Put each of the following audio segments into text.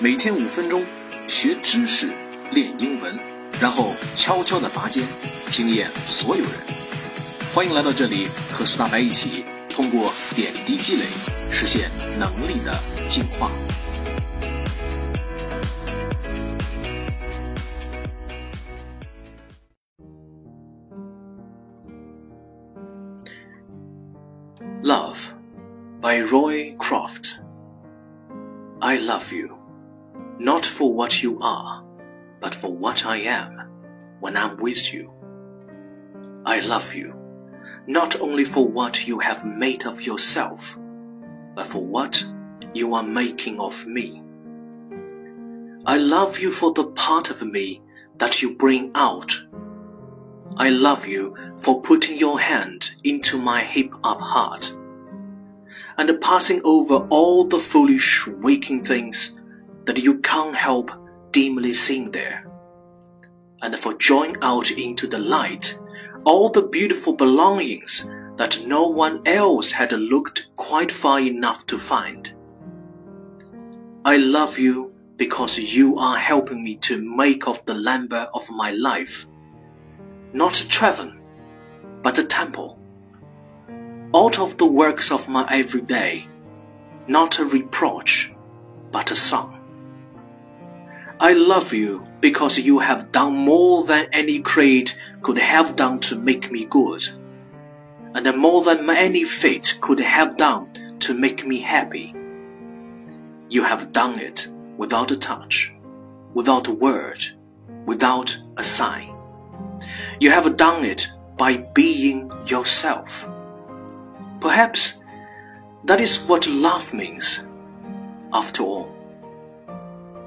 每天五分钟，学知识，练英文，然后悄悄的拔尖，惊艳所有人。欢迎来到这里，和苏大白一起通过点滴积累，实现能力的进化。Love by Roy Croft. I love you. Not for what you are, but for what I am when I'm with you. I love you, not only for what you have made of yourself, but for what you are making of me. I love you for the part of me that you bring out. I love you for putting your hand into my hip up heart and passing over all the foolish waking things that you can't help dimly seeing there, and for drawing out into the light all the beautiful belongings that no one else had looked quite far enough to find. I love you because you are helping me to make of the Lambert of my life not a Trevon, but a temple. Out of the works of my everyday, not a reproach, but a song. I love you because you have done more than any creed could have done to make me good, and more than any fate could have done to make me happy. You have done it without a touch, without a word, without a sign. You have done it by being yourself. Perhaps that is what love means, after all.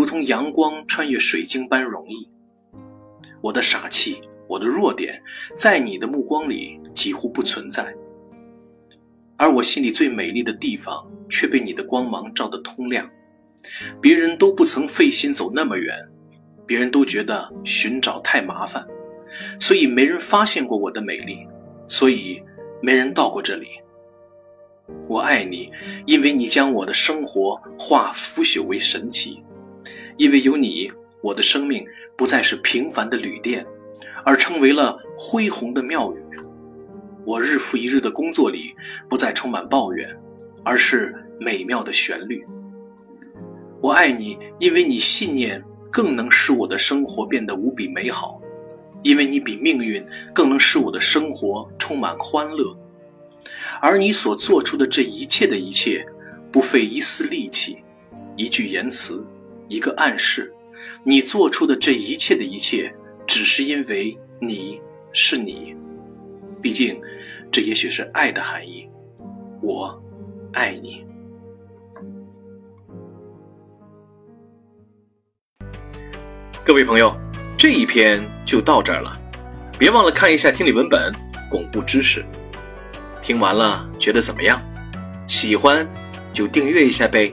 如同阳光穿越水晶般容易。我的傻气，我的弱点，在你的目光里几乎不存在，而我心里最美丽的地方却被你的光芒照得通亮。别人都不曾费心走那么远，别人都觉得寻找太麻烦，所以没人发现过我的美丽，所以没人到过这里。我爱你，因为你将我的生活化腐朽为神奇。因为有你，我的生命不再是平凡的旅店，而成为了恢宏的庙宇。我日复一日的工作里，不再充满抱怨，而是美妙的旋律。我爱你，因为你信念更能使我的生活变得无比美好，因为你比命运更能使我的生活充满欢乐。而你所做出的这一切的一切，不费一丝力气，一句言辞。一个暗示，你做出的这一切的一切，只是因为你是你。毕竟，这也许是爱的含义。我爱你。各位朋友，这一篇就到这儿了，别忘了看一下听力文本，巩固知识。听完了觉得怎么样？喜欢就订阅一下呗。